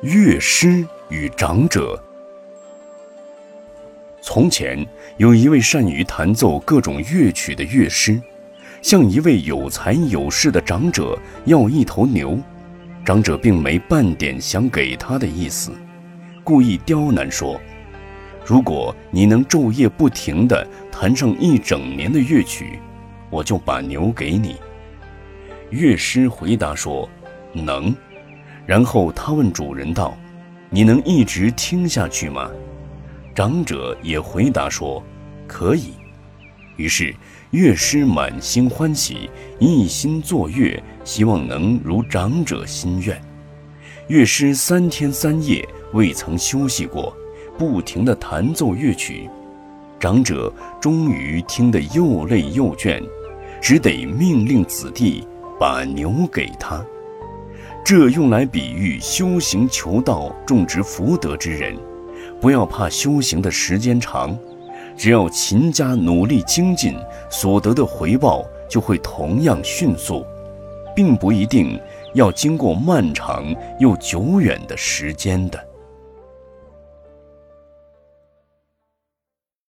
乐师与长者。从前有一位善于弹奏各种乐曲的乐师，向一位有才有势的长者要一头牛。长者并没半点想给他的意思，故意刁难说：“如果你能昼夜不停地弹上一整年的乐曲，我就把牛给你。”乐师回答说：“能。”然后他问主人道：“你能一直听下去吗？”长者也回答说：“可以。”于是乐师满心欢喜，一心作乐，希望能如长者心愿。乐师三天三夜未曾休息过，不停地弹奏乐曲。长者终于听得又累又倦，只得命令子弟把牛给他。这用来比喻修行求道、种植福德之人，不要怕修行的时间长，只要勤加努力精进，所得的回报就会同样迅速，并不一定要经过漫长又久远的时间的。